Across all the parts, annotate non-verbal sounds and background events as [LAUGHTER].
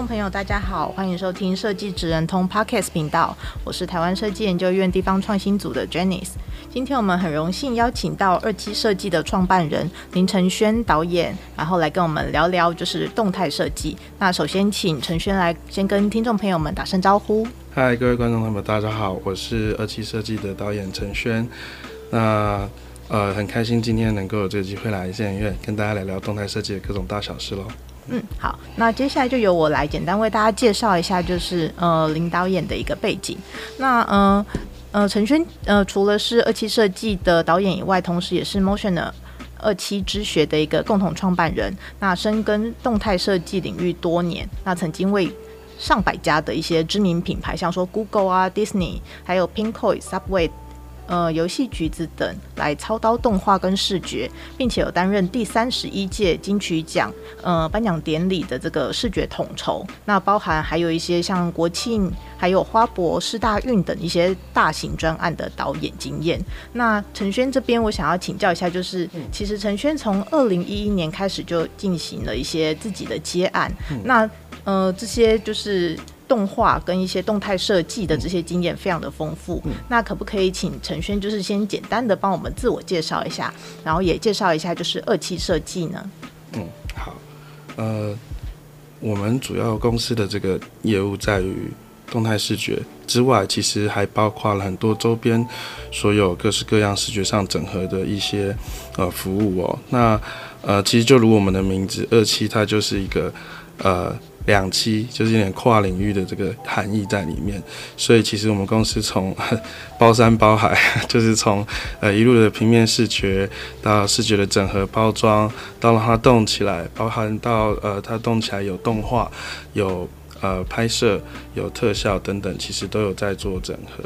众朋友，大家好，欢迎收听设计职人通 Podcast 频道，我是台湾设计研究院地方创新组的 Janice。今天我们很荣幸邀请到二期设计的创办人林承轩导演，然后来跟我们聊聊就是动态设计。那首先请承轩来先跟听众朋友们打声招呼。嗨，各位观众朋友们，大家好，我是二期设计的导演承轩。那呃，很开心今天能够有这个机会来电影院跟大家聊聊动态设计的各种大小事喽。嗯，好，那接下来就由我来简单为大家介绍一下，就是呃林导演的一个背景。那呃呃陈轩呃除了是二七设计的导演以外，同时也是 Motion 的二七之学的一个共同创办人。那深耕动态设计领域多年，那曾经为上百家的一些知名品牌，像说 Google 啊、Disney，还有 Pinko、Subway。呃，游戏橘子等来操刀动画跟视觉，并且有担任第三十一届金曲奖呃颁奖典礼的这个视觉统筹。那包含还有一些像国庆、还有花博、世大运等一些大型专案的导演经验。那陈轩这边，我想要请教一下，就是其实陈轩从二零一一年开始就进行了一些自己的接案。那呃，这些就是。动画跟一些动态设计的这些经验非常的丰富，嗯，那可不可以请陈轩就是先简单的帮我们自我介绍一下，然后也介绍一下就是二期设计呢？嗯，好，呃，我们主要公司的这个业务在于动态视觉之外，其实还包括了很多周边所有各式各样视觉上整合的一些呃服务哦。那呃，其实就如我们的名字二期，它就是一个呃。两栖就是有点跨领域的这个含义在里面，所以其实我们公司从包山包海，[LAUGHS] 就是从呃一路的平面视觉到视觉的整合包装，到让它动起来，包含到呃它动起来有动画、有呃拍摄、有特效等等，其实都有在做整合。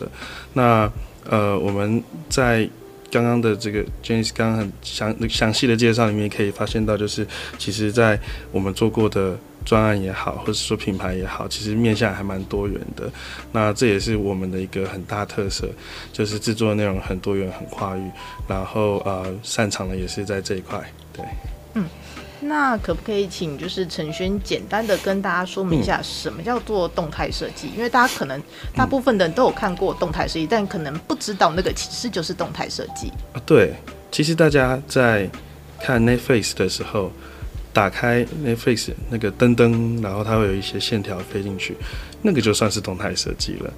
那呃我们在刚刚的这个 James 刚刚很详详细的介绍里面可以发现到，就是其实在我们做过的。专案也好，或者说品牌也好，其实面向还蛮多元的。那这也是我们的一个很大特色，就是制作内容很多元、很跨域，然后呃，擅长的也是在这一块。对，嗯，那可不可以请就是陈轩简单的跟大家说明一下，什么叫做动态设计？因为大家可能大部分的人都有看过动态设计，但可能不知道那个其实就是动态设计。啊，对，其实大家在看 Netflix 的时候。打开 Netflix 那个灯灯，然后它会有一些线条飞进去，那个就算是动态设计了。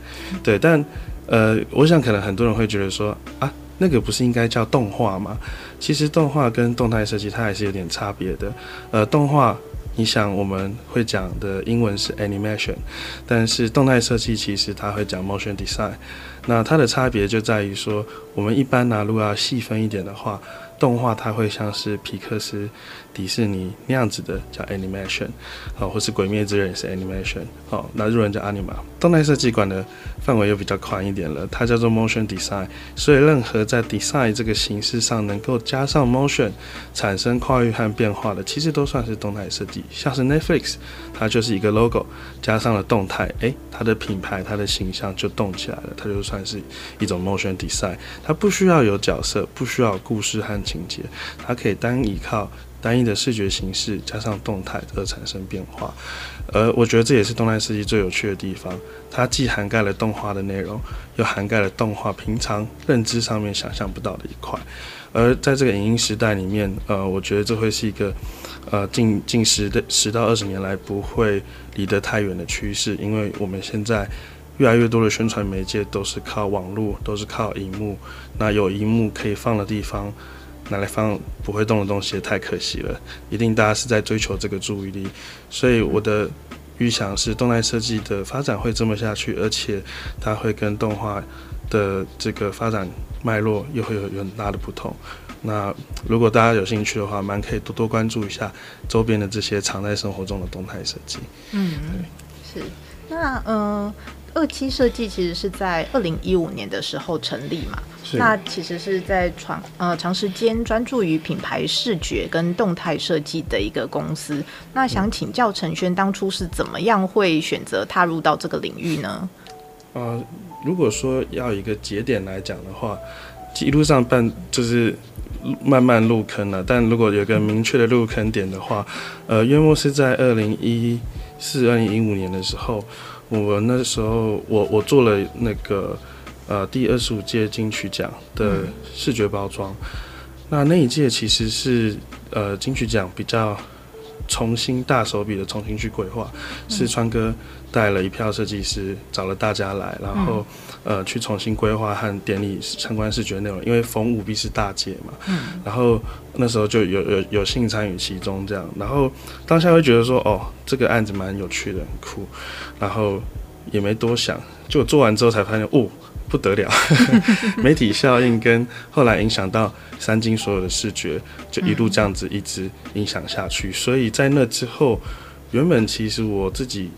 对，但呃，我想可能很多人会觉得说啊，那个不是应该叫动画吗？其实动画跟动态设计它还是有点差别的。呃，动画，你想我们会讲的英文是 animation，但是动态设计其实它会讲 motion design。那它的差别就在于说，我们一般呢，如果要细分一点的话，动画它会像是皮克斯。迪士尼那样子的叫 animation，好，或是鬼灭之刃也是 animation，好，那日文叫 anima。动态设计管的范围又比较宽一点了，它叫做 motion design。所以任何在 design 这个形式上能够加上 motion，产生跨域和变化的，其实都算是动态设计。像是 Netflix，它就是一个 logo 加上了动态，诶、它的品牌它的形象就动起来了，它就算是一种 motion design。它不需要有角色，不需要故事和情节，它可以单依靠。单一的视觉形式加上动态而产生变化，而我觉得这也是动态设计最有趣的地方。它既涵盖了动画的内容，又涵盖了动画平常认知上面想象不到的一块。而在这个影音时代里面，呃，我觉得这会是一个呃近近十的十到二十年来不会离得太远的趋势，因为我们现在越来越多的宣传媒介都是靠网络，都是靠荧幕。那有荧幕可以放的地方。拿来放不会动的东西太可惜了，一定大家是在追求这个注意力，所以我的预想是动态设计的发展会这么下去，而且它会跟动画的这个发展脉络又会有很大的不同。那如果大家有兴趣的话，蛮可以多多关注一下周边的这些常在生活中的动态设计。嗯，对是。那嗯，二期设计其实是在二零一五年的时候成立嘛？那其实是在长呃长时间专注于品牌视觉跟动态设计的一个公司。那想请教陈轩，当初是怎么样会选择踏入到这个领域呢？呃，如果说要一个节点来讲的话，一路上办就是。慢慢入坑了，但如果有个明确的入坑点的话，呃，约莫是在二零一四、二零一五年的时候，我那时候我我做了那个呃第二十五届金曲奖的视觉包装，嗯、那那一届其实是呃金曲奖比较重新大手笔的重新去规划，是川哥带了一票设计师，找了大家来，然后。呃，去重新规划和典礼相关视觉内容，因为逢五必是大节嘛，嗯，然后那时候就有有有幸参与其中这样，然后当下会觉得说，哦，这个案子蛮有趣的，很酷，然后也没多想，就做完之后才发现，哦，不得了，[LAUGHS] 媒体效应跟后来影响到三金所有的视觉，就一路这样子一直影响下去，所以在那之后，原本其实我自己。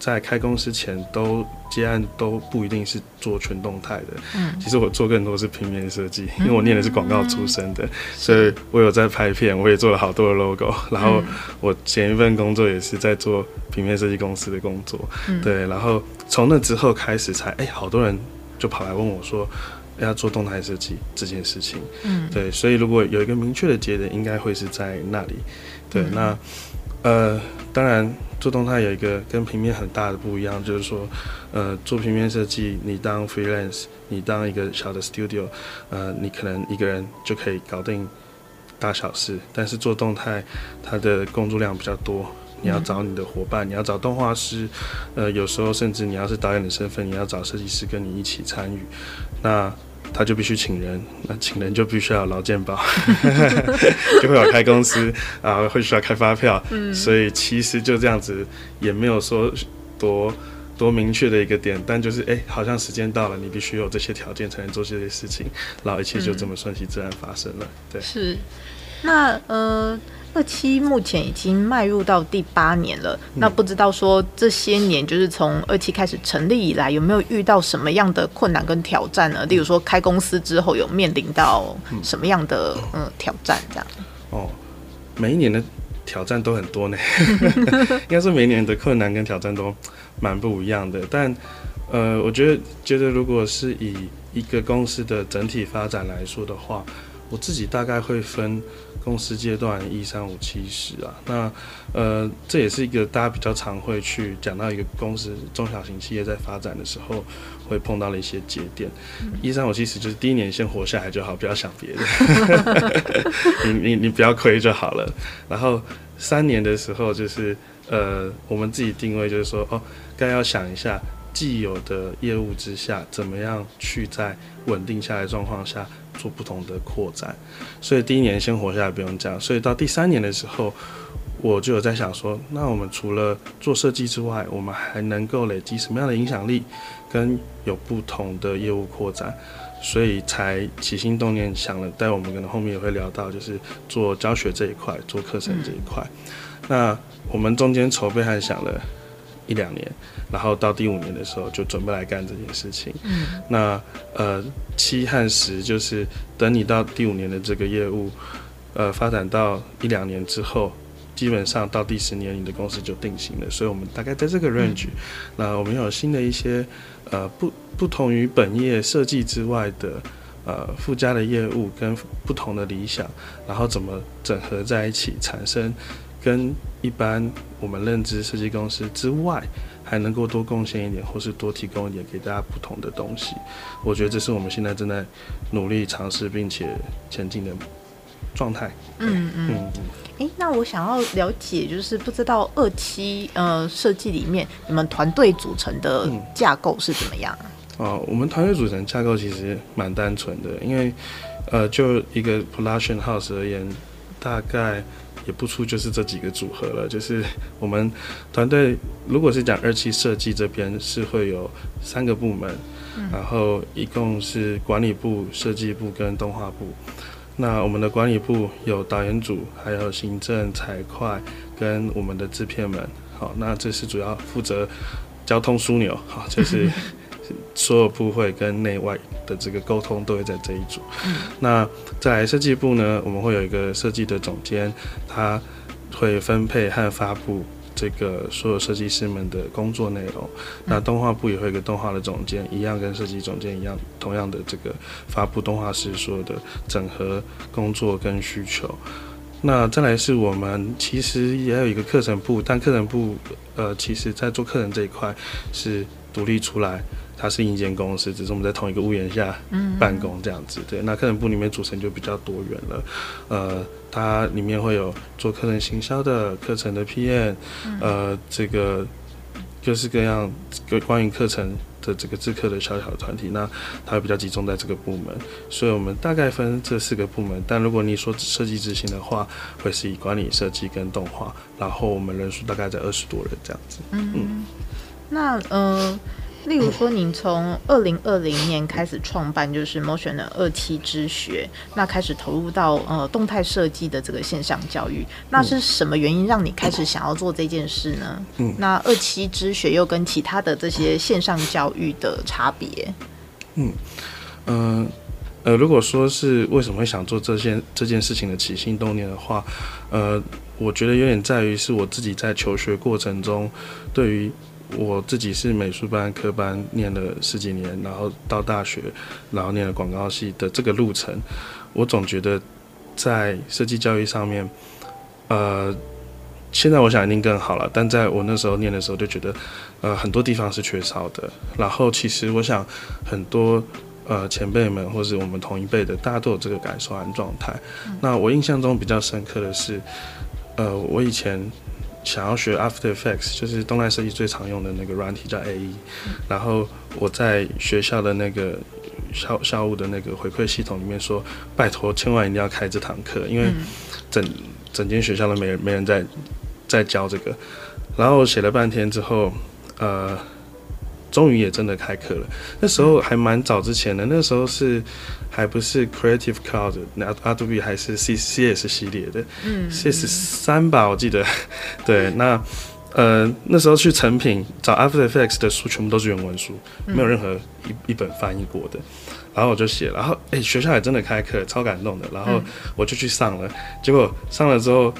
在开公司前，都接案都不一定是做全动态的。嗯，其实我做更多是平面设计，因为我念的是广告出身的，嗯、所以我有在拍片，我也做了好多的 logo。然后我前一份工作也是在做平面设计公司的工作。嗯，对。然后从那之后开始才，哎，好多人就跑来问我说，要做动态设计这件事情。嗯，对。所以如果有一个明确的节点，应该会是在那里。对，嗯、那呃，当然。做动态有一个跟平面很大的不一样，就是说，呃，做平面设计，你当 freelance，你当一个小的 studio，呃，你可能一个人就可以搞定大小事。但是做动态，它的工作量比较多，你要找你的伙伴，你要找动画师，呃，有时候甚至你要是导演的身份，你要找设计师跟你一起参与。那他就必须请人，那请人就必须要劳健保，[LAUGHS] 就会有开公司啊，会需要开发票，嗯，所以其实就这样子，也没有说多多明确的一个点，但就是哎、欸，好像时间到了，你必须有这些条件才能做这些事情，然后一切就这么顺其自然发生了，对，是，那呃。二期目前已经迈入到第八年了，嗯、那不知道说这些年就是从二期开始成立以来，有没有遇到什么样的困难跟挑战呢？例如说开公司之后有面临到什么样的嗯，嗯挑战这样？哦，每一年的挑战都很多呢，[LAUGHS] 应该是每一年的困难跟挑战都蛮不一样的。但呃，我觉得觉得如果是以一个公司的整体发展来说的话，我自己大概会分。公司阶段一三五七十啊，那呃，这也是一个大家比较常会去讲到一个公司中小型企业在发展的时候会碰到的一些节点。一三五七十就是第一年先活下来就好，不要想别的，[LAUGHS] 你你你不要亏就好了。然后三年的时候就是呃，我们自己定位就是说哦，该要想一下既有的业务之下，怎么样去在稳定下来状况下。做不同的扩展，所以第一年先活下来不用讲，所以到第三年的时候，我就有在想说，那我们除了做设计之外，我们还能够累积什么样的影响力，跟有不同的业务扩展，所以才起心动念想了，待我们可能后面也会聊到，就是做教学这一块，做课程这一块。那我们中间筹备还想了一两年。然后到第五年的时候就准备来干这件事情。嗯，那呃七和十就是等你到第五年的这个业务，呃发展到一两年之后，基本上到第十年你的公司就定型了。所以我们大概在这个 range，嗯，那我们有新的一些呃不不同于本业设计之外的呃附加的业务跟不同的理想，然后怎么整合在一起，产生跟一般我们认知设计公司之外。还能够多贡献一点，或是多提供一点给大家不同的东西，我觉得这是我们现在正在努力尝试并且前进的状态。嗯嗯嗯。哎、欸，那我想要了解，就是不知道二期呃设计里面你们团队组成的架构是怎么样？嗯、哦，我们团队组成架构其实蛮单纯的，因为呃就一个 production house 而言，大概也不出就是这几个组合了。就是我们团队如果是讲二期设计这边是会有三个部门，然后一共是管理部、设计部跟动画部。那我们的管理部有导演组，还有行政、财会跟我们的制片们。好，那这是主要负责交通枢纽。好，就是。所有部会跟内外的这个沟通都会在这一组。嗯、那在设计部呢，我们会有一个设计的总监，他会分配和发布这个所有设计师们的工作内容。嗯、那动画部也会有一个动画的总监，一样跟设计总监一样，同样的这个发布动画师所有的整合工作跟需求。那再来是我们其实也有一个课程部，但课程部呃，其实在做课程这一块是独立出来。它是硬件公司，只是我们在同一个屋檐下办公这样子。对，那课程部里面组成就比较多元了。呃，它里面会有做课程行销的、课程的 PM，呃，这个各式各样关于课程的这个制课的小小的团体，那它会比较集中在这个部门。所以我们大概分这四个部门。但如果你说设计执行的话，会是以管理、设计跟动画，然后我们人数大概在二十多人这样子。嗯，嗯那呃。例如说，您从二零二零年开始创办，就是 Motion 的二期之学，那开始投入到呃动态设计的这个线上教育，那是什么原因让你开始想要做这件事呢？嗯，那二期之学又跟其他的这些线上教育的差别？嗯，呃，呃，如果说是为什么会想做这件这件事情的起心动念的话，呃，我觉得有点在于是我自己在求学过程中对于。我自己是美术班科班念了十几年，然后到大学，然后念了广告系的这个路程，我总觉得在设计教育上面，呃，现在我想一定更好了，但在我那时候念的时候就觉得，呃，很多地方是缺少的。然后其实我想很多呃前辈们或是我们同一辈的，大家都有这个感受和状态。那我印象中比较深刻的是，呃，我以前。想要学 After Effects，就是动态设计最常用的那个软体叫 AE，然后我在学校的那个校校务的那个回馈系统里面说，拜托千万一定要开这堂课，因为整整间学校都没人没人在在教这个，然后写了半天之后，呃。终于也真的开课了，那时候还蛮早之前的，那时候是还不是 Creative Cloud，那 Adobe 还是 C C S 系列的，嗯，C S 三吧，我记得，[LAUGHS] 对，那呃那时候去成品找 After Effects 的书，全部都是原文书，没有任何一一本翻译过的，然后我就写，然后哎、欸、学校也真的开课，超感动的，然后我就去上了，结果上了之后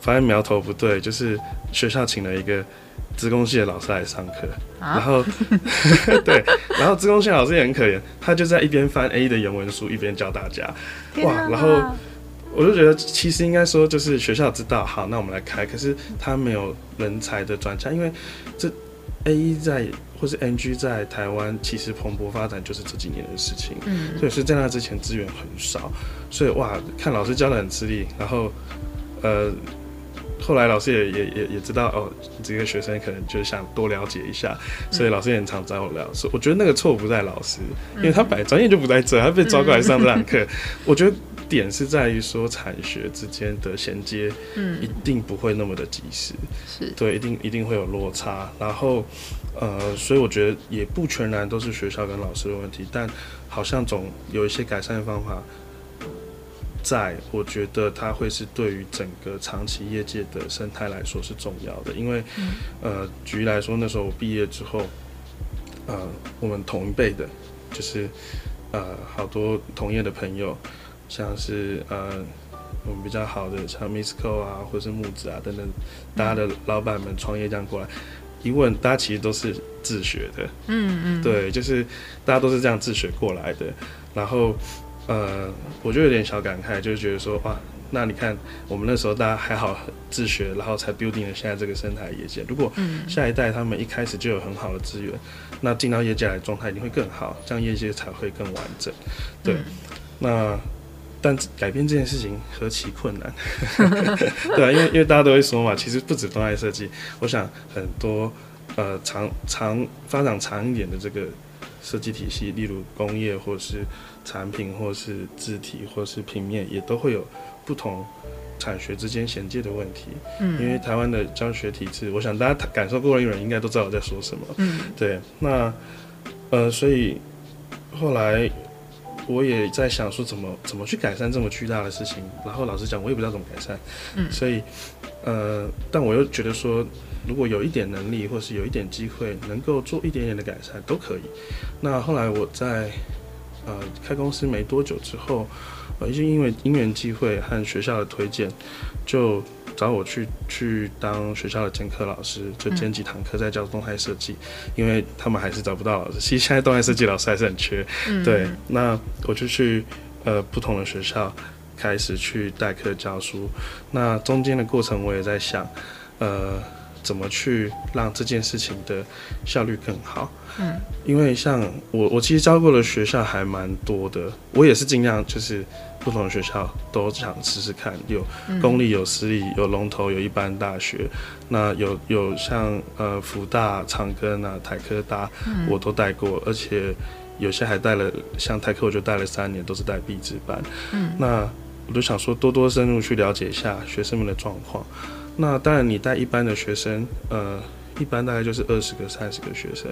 发现苗头不对，就是学校请了一个。资工系的老师来上课，然后 [LAUGHS] [LAUGHS] 对，然后资工系老师也很可怜，他就在一边翻 A 的原文书，一边教大家。哇，然后我就觉得，其实应该说就是学校知道，好，那我们来开，可是他没有人才的专家，因为这 A 在或是 NG 在台湾其实蓬勃发展就是这几年的事情，嗯，所以是在那之前资源很少，所以哇，看老师教的很吃力，然后呃。后来老师也也也也知道哦，这个学生可能就想多了解一下，所以老师也很常找我聊。所以我觉得那个错不在老师，因为他本来专业就不在这，他被抓过来上这堂课。我觉得点是在于说产学之间的衔接，嗯，一定不会那么的及时，是对，一定一定会有落差。然后呃，所以我觉得也不全然都是学校跟老师的问题，但好像总有一些改善的方法。在，我觉得它会是对于整个长期业界的生态来说是重要的，因为，呃，举例来说，那时候我毕业之后，呃，我们同一辈的，就是，呃，好多同业的朋友，像是呃，我们比较好的，像 Misco 啊，或者是木子啊等等，大家的老板们创业这样过来，一问，大家其实都是自学的，嗯嗯，对，就是大家都是这样自学过来的，然后。呃，我就有点小感慨，就是觉得说，哇，那你看我们那时候大家还好自学，然后才 building 了现在这个生态业界。如果下一代他们一开始就有很好的资源，那进到业界来的状态一定会更好，这样业界才会更完整。对，那但改变这件事情何其困难，[LAUGHS] 对啊，因为因为大家都会说嘛，其实不止动态设计，我想很多呃长长发展长一点的这个。设计体系，例如工业，或是产品，或是字体，或是平面，也都会有不同产学之间衔接的问题。嗯，因为台湾的教学体制，我想大家感受过的人应该都知道我在说什么。嗯，对，那呃，所以后来我也在想说怎么怎么去改善这么巨大的事情。然后老实讲，我也不知道怎么改善。嗯，所以呃，但我又觉得说，如果有一点能力，或是有一点机会，能够做一点点的改善，都可以。那后来我在呃开公司没多久之后。呃，就因为因缘机会和学校的推荐，就找我去去当学校的兼课老师，就兼几堂课在教动态设计，因为他们还是找不到老师。其实现在动态设计老师还是很缺，嗯、[LAUGHS] 对。那我就去呃不同的学校开始去代课教书。那中间的过程我也在想，呃，怎么去让这件事情的效率更好。嗯，因为像我我其实教过的学校还蛮多的，我也是尽量就是。不同的学校都想试试看，有公立、有私立、有龙头、有一般大学。那有有像呃福大、长庚啊、台科大，我都带过，而且有些还带了，像台科我就带了三年，都是带毕制班。嗯，那我就想说多多深入去了解一下学生们的状况。那当然，你带一般的学生，呃，一般大概就是二十个、三十个学生，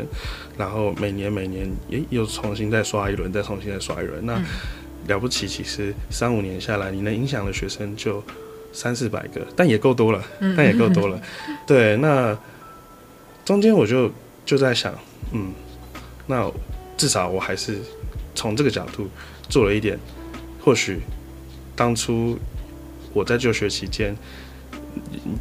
然后每年每年也又重新再刷一轮，再重新再刷一轮。那了不起，其实三五年下来，你能影响的学生就三四百个，但也够多了，但也够多了。[LAUGHS] 对，那中间我就就在想，嗯，那至少我还是从这个角度做了一点，或许当初我在就学期间。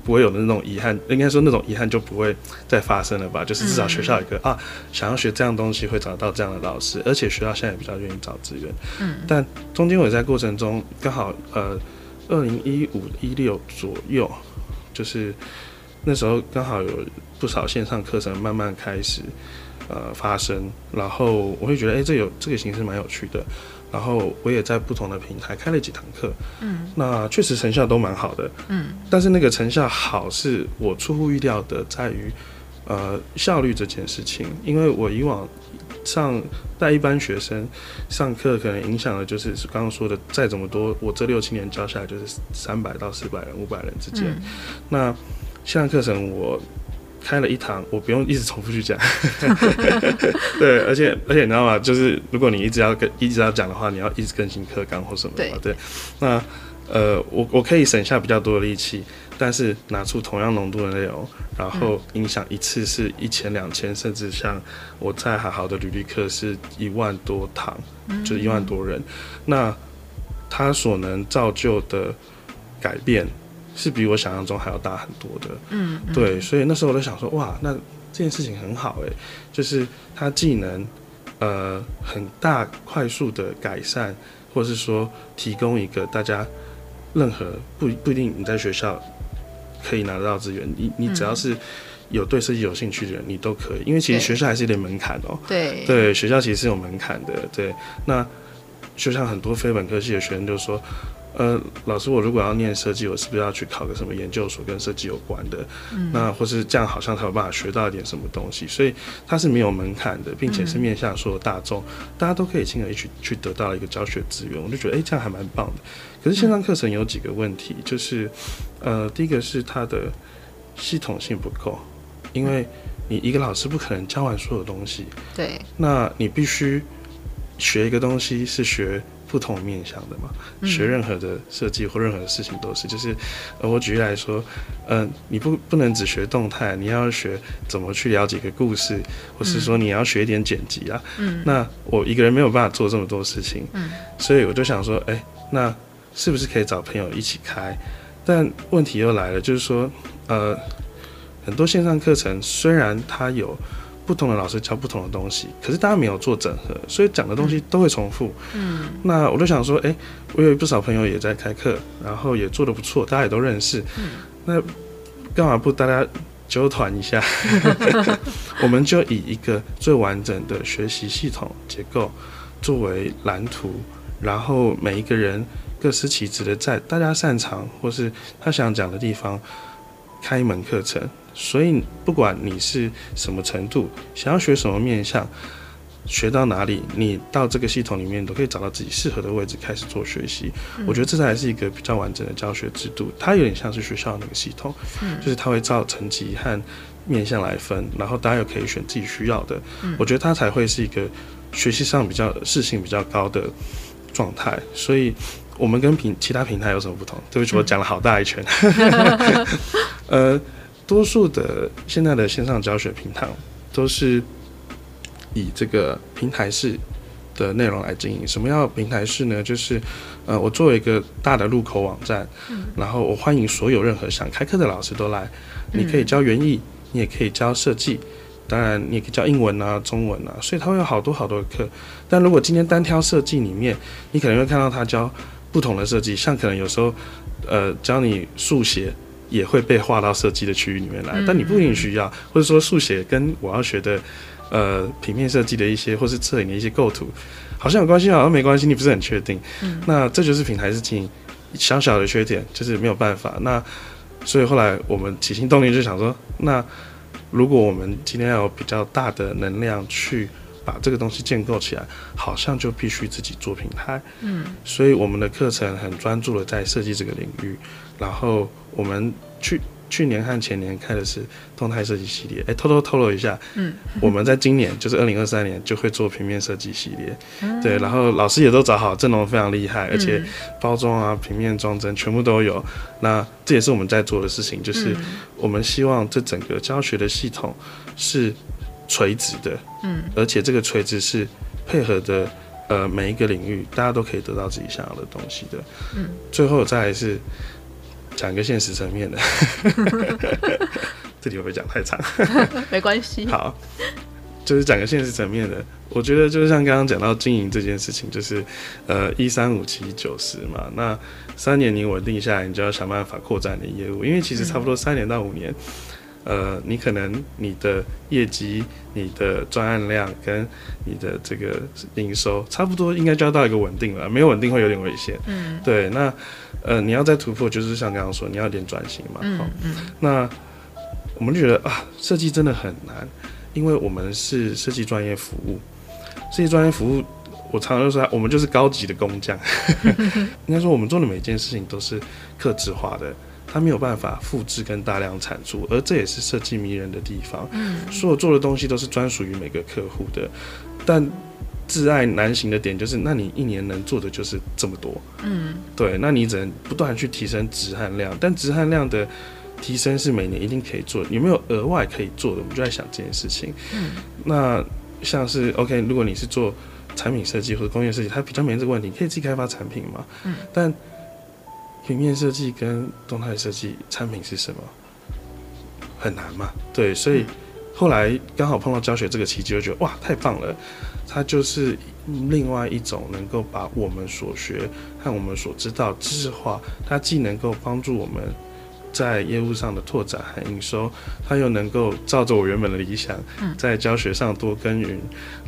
不会有的那种遗憾，应该说那种遗憾就不会再发生了吧？就是至少学校有一个、嗯、啊，想要学这样东西会找到这样的老师，而且学校现在也比较愿意找资源。嗯，但中间我在过程中刚好呃，二零一五一六左右，就是那时候刚好有不少线上课程慢慢开始呃发生，然后我会觉得哎、欸，这有这个形式蛮有趣的。然后我也在不同的平台开了几堂课，嗯，那确实成效都蛮好的，嗯，但是那个成效好是我出乎意料的，在于呃效率这件事情，因为我以往上带一般学生上课，可能影响的就是刚刚说的，再怎么多，我这六七年教下来就是三百到四百人、五百人之间，嗯，那线上课程我。开了一堂，我不用一直重复去讲。[LAUGHS] 对，而且而且你知道吗？就是如果你一直要跟一直要讲的话，你要一直更新课纲或什么的。对，对。那呃，我我可以省下比较多的力气，但是拿出同样浓度的内容，然后影响一次是一千两千，甚至像我在海好的履历课是一万多堂，就是一万多人。那他所能造就的改变。是比我想象中还要大很多的，嗯，嗯，对，所以那时候我就想说，哇，那这件事情很好诶，就是它既能呃很大快速的改善，或是说提供一个大家任何不不一定你在学校可以拿得到资源，你你只要是有对设计有兴趣的人，你都可以，因为其实学校还是有点门槛哦，对，对，学校其实是有门槛的，对，那就像很多非本科系的学生就说。呃，老师，我如果要念设计，我是不是要去考个什么研究所跟设计有关的？嗯，那或是这样，好像才有办法学到一点什么东西。所以它是没有门槛的，并且是面向所有大众，嗯，大家都可以轻而易举去得到一个教学资源。我就觉得，哎，这样还蛮棒的。可是线上课程有几个问题，就是，呃，第一个是它的系统性不够，因为你一个老师不可能教完所有东西。对。那你必须学一个东西是学。不同面向的嘛，学任何的设计或任何的事情都是，就是，呃，我举例来说，嗯、呃，你不不能只学动态，你要学怎么去了解一个故事，或是说你要学一点剪辑啊，嗯，那我一个人没有办法做这么多事情，嗯，所以我就想说，哎、欸，那是不是可以找朋友一起开？但问题又来了，就是说，呃，很多线上课程虽然它有。不同的老师教不同的东西，可是大家没有做整合，所以讲的东西都会重复。嗯，那我就想说，哎、欸，我有不少朋友也在开课，然后也做得不错，大家也都认识。嗯，那干嘛不大家纠团一下？[LAUGHS] 我们就以一个最完整的学习系统结构作为蓝图，然后每一个人各司其职的在大家擅长或是他想讲的地方开一门课程。所以，不管你是什么程度，想要学什么面向，学到哪里，你到这个系统里面都可以找到自己适合的位置开始做学习。嗯、我觉得这才是一个比较完整的教学制度，它有点像是学校那个系统，嗯、就是它会照成绩和面向来分，然后大家又可以选自己需要的。嗯、我觉得它才会是一个学习上比较适性比较高的状态。所以，我们跟平其他平台有什么不同？对不起，我讲了好大一圈。[LAUGHS] 呃，多数的现在的线上教学平台都是。以这个平台式的内容来经营，什么叫平台式呢？就是，呃，我作为一个大的入口网站，嗯、然后我欢迎所有任何想开课的老师都来。你可以教园艺，你也可以教设计，当然你也可以教英文啊、中文啊，所以它会有好多好多的课。但如果今天单挑设计里面，你可能会看到他教不同的设计，像可能有时候，呃，教你速写也会被划到设计的区域里面来，但你不一定需要，或者说速写跟我要学的。呃，平面设计的一些，或是摄影的一些构图，好像有关系，好像没关系，你不是很确定。嗯，那这就是平台事情小小的缺点，就是没有办法。那所以后来我们起心动念就想说，那如果我们今天要有比较大的能量去把这个东西建构起来，好像就必须自己做平台。嗯，所以我们的课程很专注的在设计这个领域，然后我们去。去年和前年开的是动态设计系列，哎，偷偷透露一下，嗯，我们在今年就是二零二三年就会做平面设计系列，嗯、对，然后老师也都找好，阵容非常厉害，而且包装啊、平面装帧全部都有。那这也是我们在做的事情，就是我们希望这整个教学的系统是垂直的，嗯，而且这个垂直是配合的，呃，每一个领域大家都可以得到自己想要的东西的，嗯，最后再来是。讲一个现实层面的，[LAUGHS] 这里会不会讲太长？[LAUGHS] 没关系。好，就是讲个现实层面的。我觉得就是像刚刚讲到经营这件事情，就是呃一三五七九十嘛。那三年你稳定下来，你就要想办法扩展你的业务，因为其实差不多三年到五年。呃，你可能你的业绩、你的专案量跟你的这个营收，差不多应该就要到一个稳定了。没有稳定会有点危险。嗯，对。那呃，你要再突破，就是像刚刚说，你要点转型嘛。嗯嗯。那我们就觉得啊，设计真的很难，因为我们是设计专业服务，设计专业服务，我常常就说，我们就是高级的工匠。[LAUGHS] 应该说，我们做的每一件事情都是克制化的。它没有办法复制跟大量产出，而这也是设计迷人的地方。嗯，所有做的东西都是专属于每个客户的，但挚爱难行的点就是，那你一年能做的就是这么多。嗯，对，那你只能不断去提升质和量，但质和量的提升是每年一定可以做的。有没有额外可以做的？我们就在想这件事情。嗯，那像是 OK，如果你是做产品设计或者工业设计，它比较没这个问题，可以自己开发产品嘛。嗯，但平面设计跟动态设计产品是什么？很难嘛？对，所以后来刚好碰到教学这个契机，就觉得哇，太棒了！它就是另外一种能够把我们所学和我们所知道知识化，它既能够帮助我们。在业务上的拓展和营收，他又能够照着我原本的理想，在教学上多耕耘，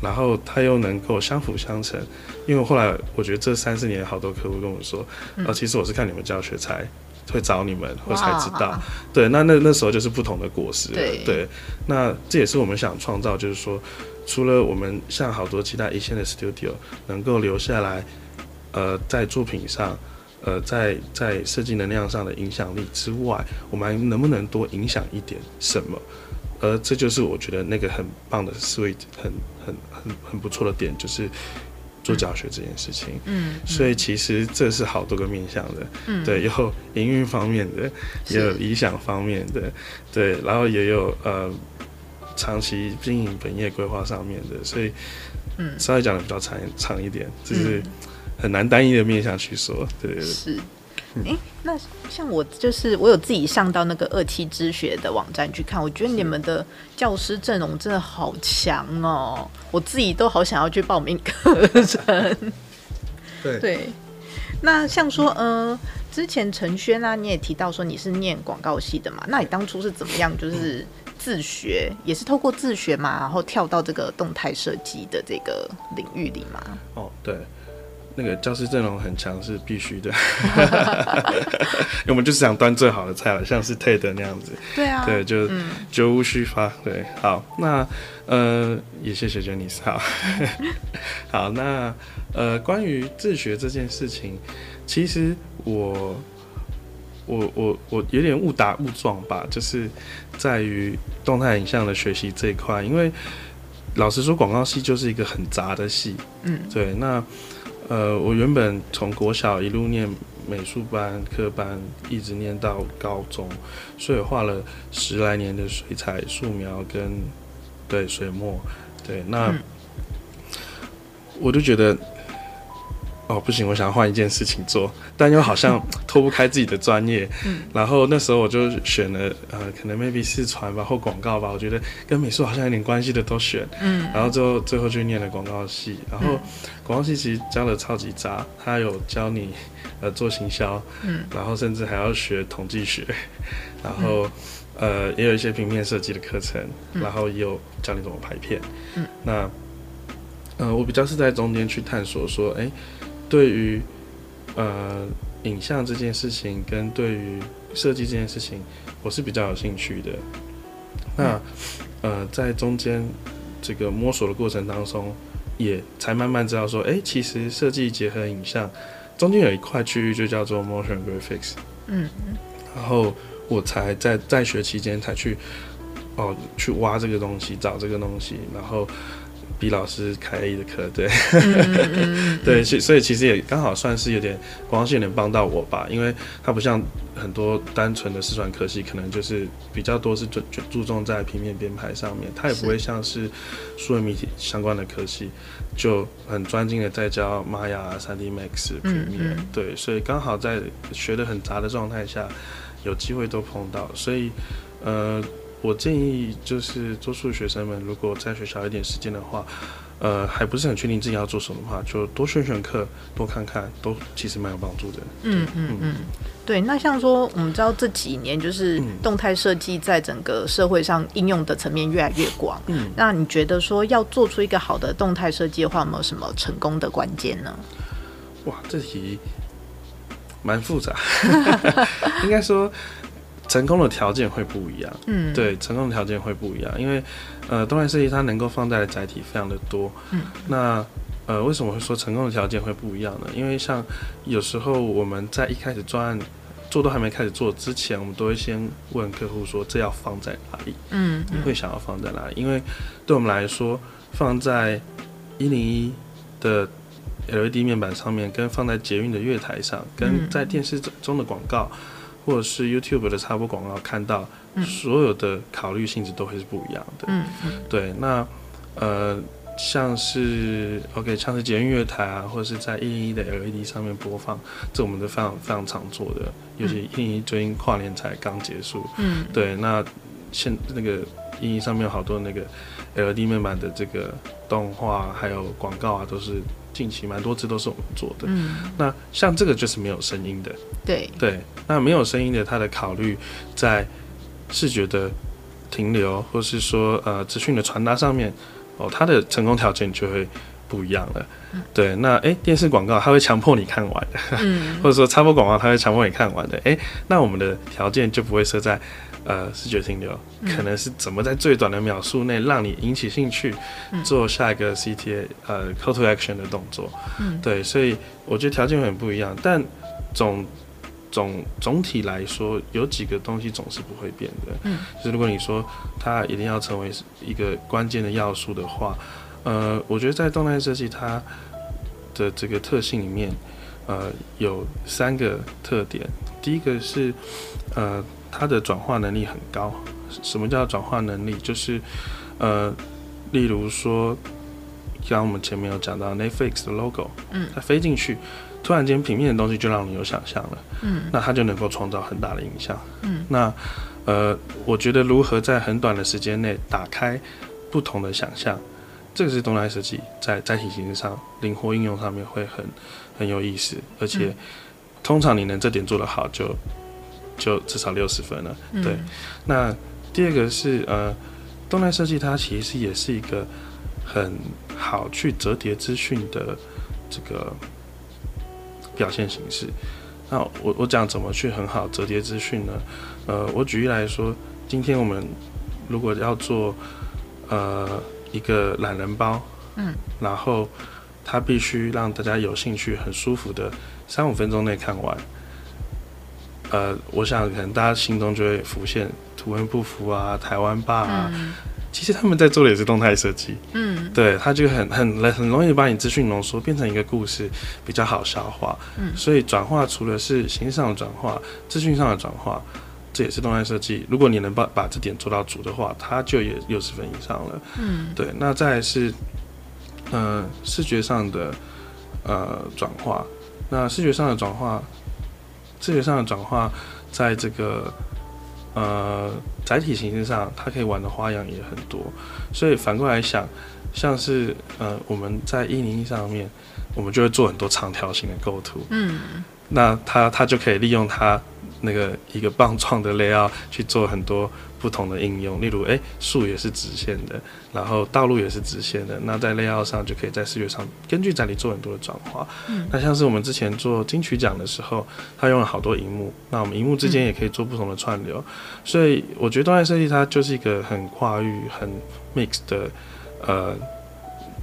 然后他又能够相辅相成。因为后来我觉得这三四年好多客户跟我说，啊，其实我是看你们教学才会找你们，我才知道。对，那那那时候就是不同的果实。对，那这也是我们想创造，就是说，除了我们像好多其他一线的 studio 能够留下来，呃，在作品上。呃，在在设计能量上的影响力之外，我们还能不能多影响一点什么？而这就是我觉得那个很棒的 sweet，很很很很不错的点，就是做教学这件事情。嗯，嗯，所以其实这是好多个面向的。嗯，对，有营运方面的，也有理想方面的，对，然后也有呃长期经营本业规划上面的。所以，嗯，稍微讲的比较长长一点，就是。嗯很难单一的面向去说，对，是，哎、那像我就是我有自己上到那个二期之学的网站去看，我觉得你们的教师阵容真的好强哦，我自己都好想要去报名课程。对 [LAUGHS] 对，那像说，嗯、呃，之前陈轩啊，你也提到说你是念广告系的嘛，那你当初是怎么样，就是自学，也是透过自学嘛，然后跳到这个动态设计的这个领域里嘛？哦，对。那个教师阵容很强是必须的，[LAUGHS] 我们就是想端最好的菜了，像是 TED 那样子。对啊，对，就绝无虚发。对，好，那呃，也谢谢 Janice。好，[LAUGHS] 好，那呃，关于自学这件事情，其实我我我我有点误打误撞吧，就是在于动态影像的学习这一块，因为老实说，广告系就是一个很杂的系。嗯，对，那。呃，我原本从国小一路念美术班、科班，一直念到高中，所以画了十来年的水彩、素描跟对水墨，对，那、嗯、我就觉得。哦，不行，我想要换一件事情做，但又好像 [LAUGHS] 脱不开自己的专业。嗯，然后那时候我就选了呃，可能 maybe 是传吧或广告吧，我觉得跟美术好像有点关系的都选。嗯，然后最后最后就念了广告系，然后广告系其实教的超级杂，他有教你呃做行销，嗯，然后甚至还要学统计学，[LAUGHS] 然后呃也有一些平面设计的课程，然后也有教你怎么拍片。嗯，那呃我比较是在中间去探索说，哎。对于呃影像这件事情，跟对于设计这件事情，我是比较有兴趣的。那呃在中间这个摸索的过程当中，也才慢慢知道说，哎，其实设计结合影像，中间有一块区域就叫做 motion graphics。嗯嗯。然后我才在在学期间才去哦去挖这个东西，找这个东西，然后。比老师开 A 的课，对，[LAUGHS] 对，所所以其实也刚好算是有点广告系能帮到我吧，因为它不像很多单纯的四川科系，可能就是比较多是注注重在平面编排上面，它也不会像是数位媒体相关的科系就很专精的在教 Maya、3D Max、Premiere，对，所以刚好在学的很杂的状态下，有机会都碰到，所以呃。我建议就是多数学生们，如果在学校一点时间的话，呃，还不是很确定自己要做什么的话，就多选选课，多看看，都其实蛮有帮助的。嗯嗯嗯，对。那像说，我们知道这几年就是动态设计在整个社会上应用的层面越来越广。嗯，那你觉得说要做出一个好的动态设计的话，有没有什么成功的关键呢？哇，这题蛮复杂，[LAUGHS] 应该说。成功的条件会不一样，嗯，对，成功的条件会不一样，因为，呃，动态设计它能够放在的载体非常的多，嗯，那，呃，为什么会说成功的条件会不一样呢？因为像有时候我们在一开始专案做都还没开始做之前，我们都会先问客户说这要放在哪里，嗯，你会想要放在哪里？因为对我们来说，放在一零一的 LED 面板上面，跟放在捷运的月台上，跟在电视中的广告。或者是 YouTube 的插播广告，看到所有的考虑性质都会是不一样的。嗯嗯，对，那呃，像是 OK，像是捷运乐台啊，或者是在一零一的 LED 上面播放，这我们都非常非常常做的。尤其一零一最近跨年才刚结束。嗯，对，那现那个一零一上面有好多那个 LED 面板的这个动画还有广告啊，都是。近期蛮多次都是我们做的，嗯，那像这个就是没有声音的，对。对，那没有声音的，它的考虑在视觉的停留，或是说呃资讯的传达上面，哦，它的成功条件就会不一样了，嗯、对，那诶、欸，电视广告它会强迫你看完的，嗯，[LAUGHS] 或者说插播广告它会强迫你看完的，诶、欸，那我们的条件就不会设在。呃，视觉停留可能是怎么在最短的秒数内让你引起兴趣，做下一个 CTA 呃 call to action 的动作。嗯，对，所以我觉得条件很不一样，但总总总体来说，有几个东西总是不会变的。嗯，就是如果你说它一定要成为一个关键的要素的话，呃，我觉得在动态设计它的这个特性里面，呃，有三个特点。第一个是呃。它的转化能力很高。什么叫转化能力？就是，呃，例如说，像我们前面有讲到 Netflix 的 logo，嗯，它飞进去，突然间平面的东西就让你有想象了，嗯，那它就能够创造很大的影响，嗯，那，呃，我觉得如何在很短的时间内打开不同的想象，这个是动态设计在载体形式上灵活应用上面会很很有意思，而且、嗯、通常你能这点做得好就。就至少六十分了，对。嗯、那第二个是呃，动态设计它其实也是一个很好去折叠资讯的这个表现形式。那我我讲怎么去很好折叠资讯呢？呃，我举例来说，今天我们如果要做呃一个懒人包，嗯，然后它必须让大家有兴趣、很舒服的三五分钟内看完。呃，我想可能大家心中就会浮现图文不符啊、台湾吧啊。嗯其实他们在做的也是动态设计，嗯，对，他就很很很容易把你资讯浓缩变成一个故事，比较好消化，嗯，所以转化除了是形式上的转化，资讯上的转化，这也是动态设计。如果你能把把这点做到足的话，它就也六十分以上了，嗯，对。那再来是，呃，视觉上的呃转化，那视觉上的转化，视觉上的转化，在这个。呃，载体形式上，它可以玩的花样也很多，所以反过来想，像是呃，我们在一零一上面，我们就会做很多长条形的构图，嗯，那它它就可以利用它那个一个棒状的 layout 去做很多。不同的应用，例如，诶，树也是直线的，然后道路也是直线的，那在 layout 上就可以在视觉上根据载体做很多的转化。嗯，那像是我们之前做金曲奖的时候，它用了好多荧幕，那我们荧幕之间也可以做不同的串流，嗯、所以我觉得动态设计它就是一个很跨域、很 mix 的呃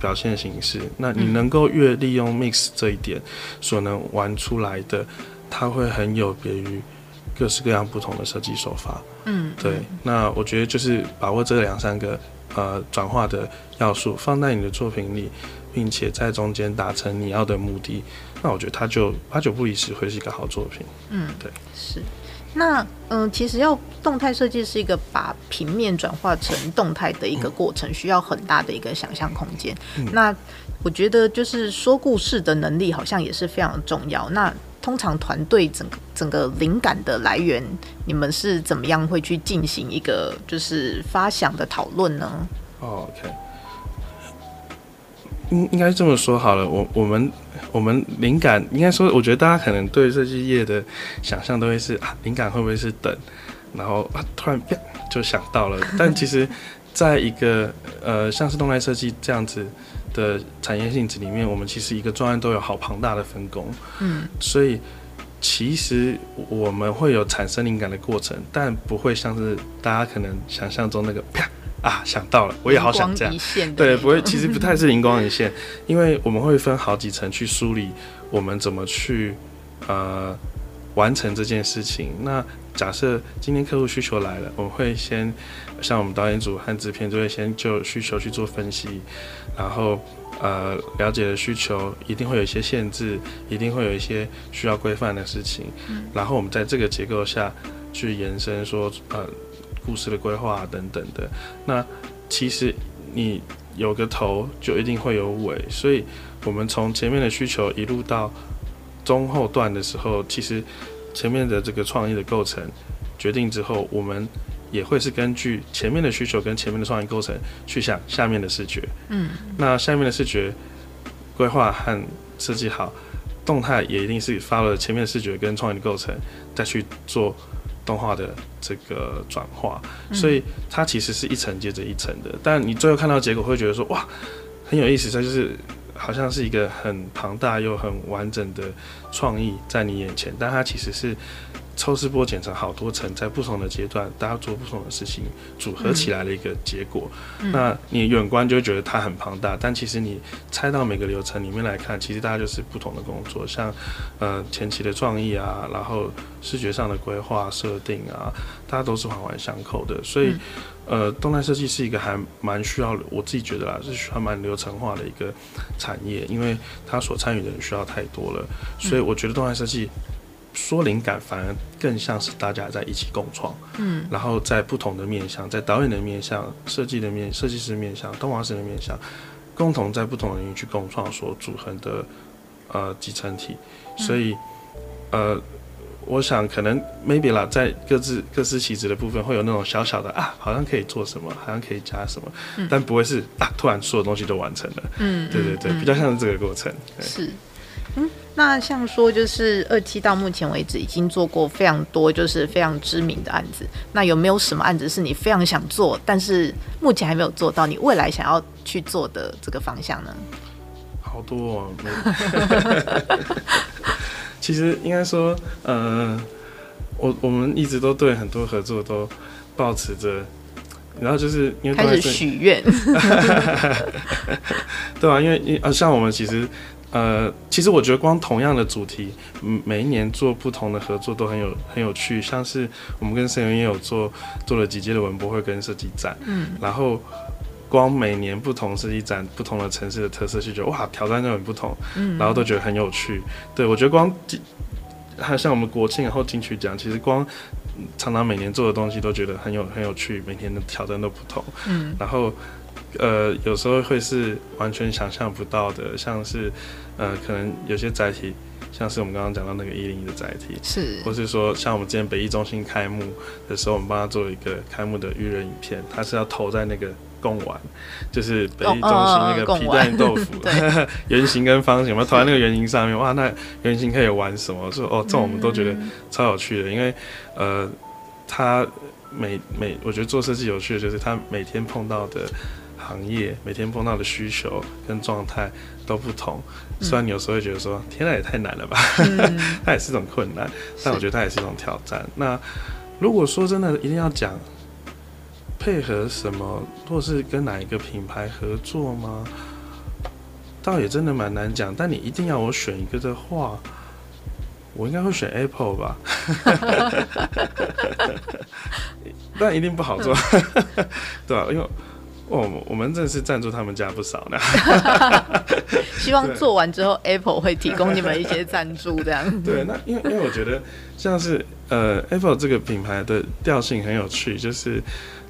表现形式。那你能够越利用 mix 这一点所能玩出来的，它会很有别于。各式各样不同的设计手法，嗯，对，那我觉得就是把握这两三个呃转化的要素，放在你的作品里，并且在中间达成你要的目的，那我觉得它就八九不离十会是一个好作品。嗯，对，是。那嗯、呃，其实要动态设计是一个把平面转化成动态的一个过程，需要很大的一个想象空间。嗯、那我觉得就是说故事的能力好像也是非常重要。那通常团队整个整个灵感的来源，你们是怎么样会去进行一个就是发想的讨论呢？OK，应应该这么说好了，我我们我们灵感应该说，我觉得大家可能对设计业的想象都会是啊，灵感会不会是等，然后啊突然就想到了，但其实 [LAUGHS] 在一个呃像是动态设计这样子。的产业性质里面，我们其实一个专案都有好庞大的分工，嗯，所以其实我们会有产生灵感的过程，但不会像是大家可能想象中那个啪啊想到了，我也好想这样，对，不会，其实不太是灵光一现，因为我们会分好几层去梳理我们怎么去呃完成这件事情。那假设今天客户需求来了，我们会先像我们导演组和制片就会先就需求去做分析。然后，呃，了解的需求一定会有一些限制，一定会有一些需要规范的事情。嗯。然后我们在这个结构下去延伸说，呃，故事的规划等等的。那其实你有个头，就一定会有尾。所以，我们从前面的需求一路到中后段的时候，其实前面的这个创意的构成决定之后，我们。也会是根据前面的需求跟前面的创意构成去想下面的视觉，嗯，那下面的视觉规划和设计好，动态也一定是发了前面的视觉跟创意的构成，再去做动画的这个转化，所以它其实是一层接着一层的。但你最后看到结果会觉得说哇，很有意思，它就是好像是一个很庞大又很完整的创意在你眼前，但它其实是。抽丝剥茧成好多层，在不同的阶段，大家做不同的事情组合起来的一个结果。嗯、那你远观就会觉得它很庞大，但其实你拆到每个流程里面来看，其实大家就是不同的工作。像呃前期的创意啊，然后视觉上的规划设定啊，大家都是环环相扣的。所以、嗯、呃，动态设计是一个还蛮需要，我自己觉得啦，是需要蛮流程化的一个产业，因为它所参与的人需要太多了。所以我觉得动态设计。说灵感反而更像是大家在一起共创，嗯，然后在不同的面向，在导演的面向、设计的面、设计师面向、动画师的面向，共同在不同的领域去共创所组成的呃集成体。所以，呃，我想可能 maybe 啦，在各自各司其职的部分会有那种小小的啊，好像可以做什么，好像可以加什么，嗯、但不会是啊，突然所有东西都完成了。嗯，对对对，嗯、比较像是这个过程。是。嗯，那像说就是二期到目前为止已经做过非常多，就是非常知名的案子。那有没有什么案子是你非常想做，但是目前还没有做到，你未来想要去做的这个方向呢？好多哦。[LAUGHS] 其实应该说，嗯、呃，我我们一直都对很多合作都抱持着，然后就是因为开始许愿，[LAUGHS] [LAUGHS] 对啊，因为因啊，像我们其实。呃，其实我觉得光同样的主题，每一年做不同的合作都很有很有趣。像是我们跟森元也有做做了几届的文博会跟设计展，嗯，然后光每年不同设计展、不同的城市的特色，就觉得哇，挑战都很不同，嗯，然后都觉得很有趣。对，我觉得光还有像我们国庆然后金曲奖，其实光常常每年做的东西都觉得很有很有趣，每天的挑战都不同，嗯，然后。呃，有时候会是完全想象不到的，像是，呃，可能有些载体，像是我们刚刚讲到那个一零一的载体，是，或是说像我们之前北艺中心开幕的时候，我们帮他做一个开幕的预热影片，他是要投在那个贡丸，就是北艺中心那个皮蛋豆腐，[LAUGHS] [LAUGHS] 圆形跟方形，我们投在那个圆形上面，哇，那圆形可以玩什么？说哦，这种我们都觉得超有趣的，因为呃，他每每我觉得做设计有趣的就是他每天碰到的。行业每天碰到的需求跟状态都不同，虽然你有时候会觉得说，天哪，也太难了吧，嗯、[LAUGHS] 它也是一种困难，但我觉得它也是一种挑战。那如果说真的一定要讲配合什么，或是跟哪一个品牌合作吗？倒也真的蛮难讲。但你一定要我选一个的话，我应该会选 Apple 吧，[LAUGHS] [LAUGHS] 但一定不好做，对吧、啊？因为哦，我们真的是赞助他们家不少呢。[LAUGHS] 希望做完之后，Apple 会提供你们一些赞助，这样。[LAUGHS] 对，那因为因为我觉得像是呃，Apple 这个品牌的调性很有趣，就是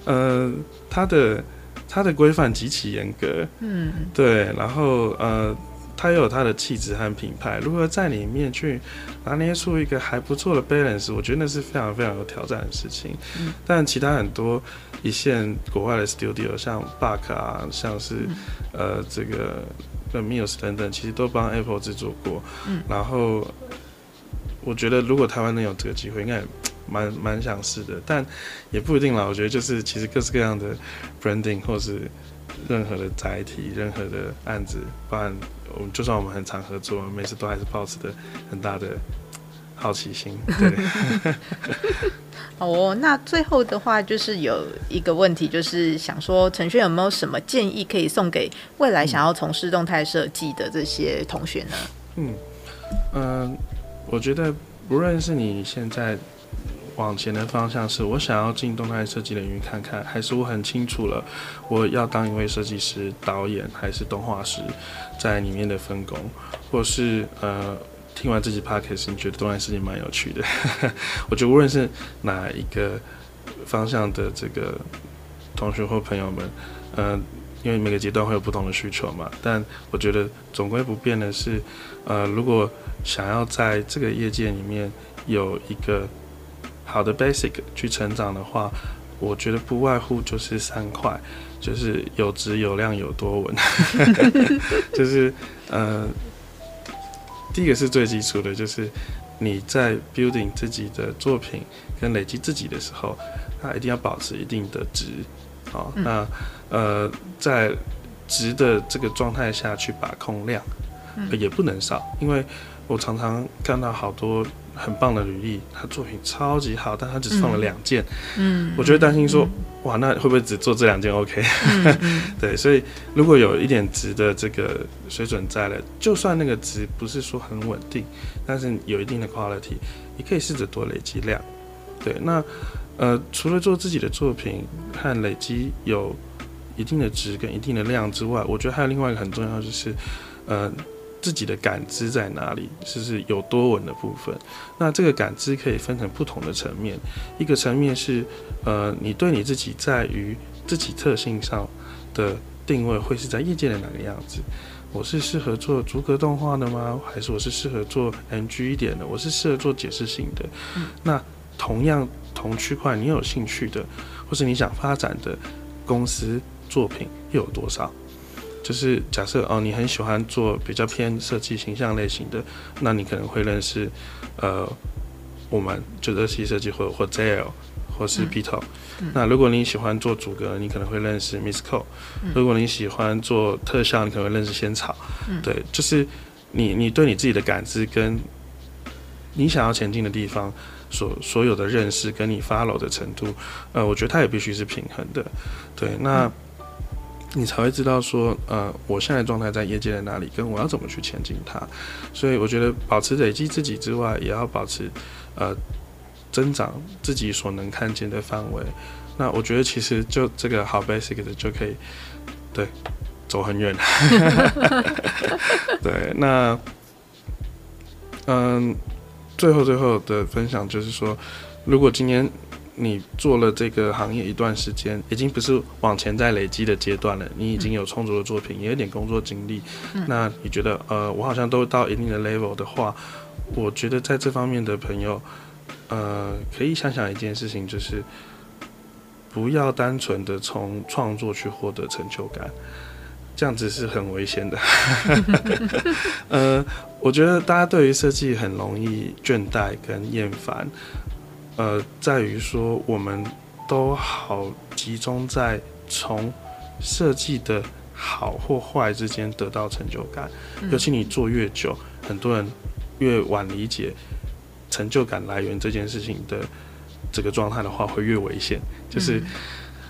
呃，它的它的规范极其严格，嗯，对，然后呃。它又有它的气质和品牌，如何在里面去拿捏出一个还不错的 balance，我觉得那是非常非常有挑战的事情。嗯、但其他很多一线国外的 studio，像 Buck 啊，像是、嗯、呃这个 Muse 等等，其实都帮 Apple 制作过。嗯、然后我觉得如果台湾能有这个机会，应该蛮蛮想试的，但也不一定啦。我觉得就是其实各式各样的 branding 或是任何的载体、任何的案子，不然。我们就算我们很常合作，每次都还是保持的很大的好奇心。[LAUGHS] 对，[LAUGHS] 好哦。那最后的话，就是有一个问题，就是想说，陈轩有没有什么建议可以送给未来想要从事动态设计的这些同学呢？嗯嗯、呃，我觉得不论是你现在。往前的方向是我想要进动态设计领域看看，还是我很清楚了我要当一位设计师、导演还是动画师，在里面的分工，或是呃听完这集 podcast 你觉得动态设计蛮有趣的，[LAUGHS] 我觉得无论是哪一个方向的这个同学或朋友们，呃，因为每个阶段会有不同的需求嘛，但我觉得总归不变的是，呃，如果想要在这个业界里面有一个好的 basic 去成长的话，我觉得不外乎就是三块，就是有质有量有多稳，[LAUGHS] 就是呃，第一个是最基础的，就是你在 building 自己的作品跟累积自己的时候，它一定要保持一定的值，好，那呃在值的这个状态下去把控量，也不能少，因为我常常看到好多。很棒的履历，他作品超级好，但他只送了两件。嗯，我就会担心说，嗯、哇，那会不会只做这两件 OK？嗯、[LAUGHS] 对，所以如果有一点值的这个水准在了，就算那个值不是说很稳定，但是有一定的 quality，你可以试着多累积量。对，那呃，除了做自己的作品和累积有一定的值跟一定的量之外，我觉得还有另外一个很重要就是，呃。自己的感知在哪里？就是有多稳的部分。那这个感知可以分成不同的层面。一个层面是，呃，你对你自己在于自己特性上的定位会是在业界的哪个样子？我是适合做逐格动画的吗？还是我是适合做 NG 一点的？我是适合做解释性的？嗯。那同样同区块，你有兴趣的，或是你想发展的公司作品又有多少？就是假设哦，你很喜欢做比较偏设计形象类型的，那你可能会认识，呃，我们就热气设计或或 JL 或是 Pito、嗯。那如果你喜欢做主格，你可能会认识 Miss Co、嗯。如果你喜欢做特效，你可能会认识仙草。嗯、对，就是你你对你自己的感知跟你想要前进的地方，所所有的认识跟你 follow 的程度，呃，我觉得它也必须是平衡的。对，那你才会知道说，呃，我现在状态在业界的哪里，跟我要怎么去前进它。所以我觉得保持累积自己之外，也要保持呃增长自己所能看见的范围。那我觉得其实就这个好 basic 的就可以，对，走很远。[LAUGHS] 对，那嗯，最后最后的分享就是说，如果今天你做了这个行业一段时间，已经不是往前在累积的阶段了，你已经有充足的作品，也有点工作经历，那你觉得呃，我好像都到一定的 level 的话，我觉得在这方面的朋友，呃，可以想想一件事情，就是。不要单纯的从创作去获得成就感，这样子是很危险的。[LAUGHS] 呃，我觉得大家对于设计很容易倦怠跟厌烦，呃，在于说我们都好集中在从设计的好或坏之间得到成就感，尤其你做越久，很多人越晚理解成就感来源这件事情的。这个状态的话会越危险，就是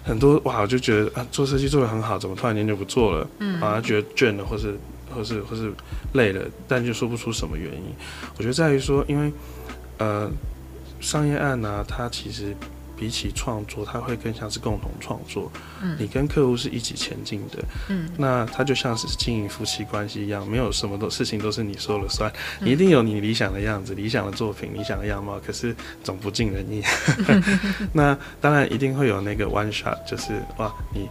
很多哇，我就觉得啊，做设计做得很好，怎么突然间就不做了？嗯，反而觉得倦了，或是或是或是累了，但就说不出什么原因。我觉得在于说，因为呃，商业案呢、啊，它其实。比起创作，它会更像是共同创作。嗯，你跟客户是一起前进的。嗯，那它就像是经营夫妻关系一样，没有什么都事情都是你说了算。你一定有你理想的样子、理想的作品、理想的样貌，可是总不尽人意。[LAUGHS] 那当然一定会有那个 one shot，就是哇，你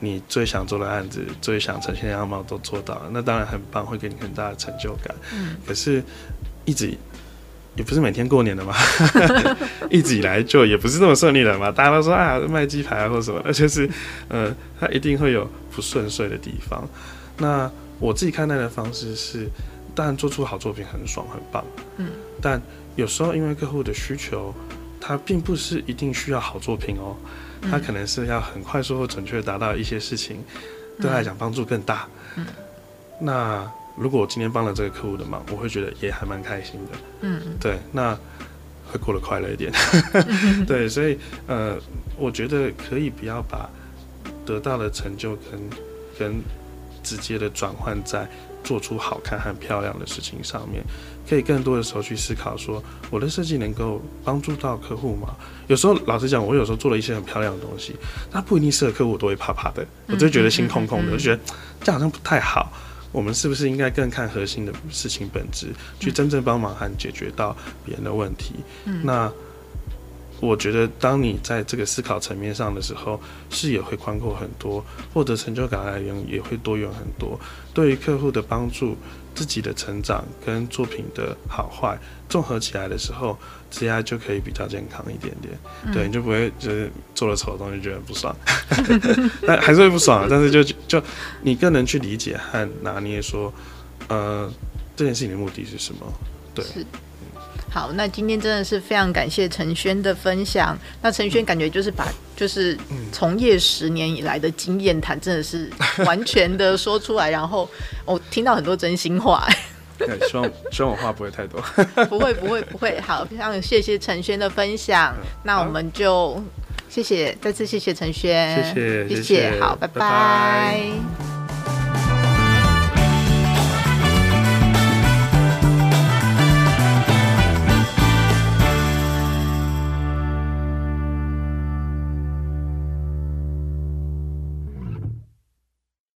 你最想做的案子、最想呈现的样貌都做到了，那当然很棒，会给你很大的成就感。嗯，可是一直。也不是每天过年的嘛，[LAUGHS] 一直以来就也不是这么顺利的嘛。大家都说啊，卖鸡排啊或什么，而且是，呃，他一定会有不顺遂的地方。那我自己看待的方式是，当然做出好作品很爽很棒，嗯，但有时候因为客户的需求，他并不是一定需要好作品哦，他可能是要很快速或准确达到一些事情，对他来讲帮助更大，嗯，那。如果我今天帮了这个客户的忙，我会觉得也还蛮开心的。嗯，对，那会过得快乐一点。[LAUGHS] 对，所以呃，我觉得可以不要把得到的成就跟跟直接的转换在做出好看和漂亮的事情上面，可以更多的时候去思考说，我的设计能够帮助到客户吗？有时候老实讲，我有时候做了一些很漂亮的东西，那不一定适合客户，我都会怕怕的，我就觉得心空空的，我觉得这样好像不太好。我们是不是应该更看核心的事情本质，去真正帮忙和解决到别人的问题？嗯，那我觉得，当你在这个思考层面上的时候，视野会宽阔很多，获得成就感来源也会多元很多。对于客户的帮助，自己的成长跟作品的好坏综合起来的时候，职业就可以比较健康一点点。嗯、对，你就不会就是做了丑的东西觉得不爽，[LAUGHS] 但还是会不爽。但是就就你更能去理解和拿捏说，呃，这件事情的目的是什么？对。好，那今天真的是非常感谢陈轩的分享。那陈轩感觉就是把就是从业十年以来的经验谈，真的是完全的说出来，然后我听到很多真心话。[LAUGHS] 对，希望希望我话不会太多。[LAUGHS] 不会不会不会。好，非常谢谢陈轩的分享。那我们就谢谢，再次谢谢陈轩，谢谢谢谢。好，拜拜。拜拜。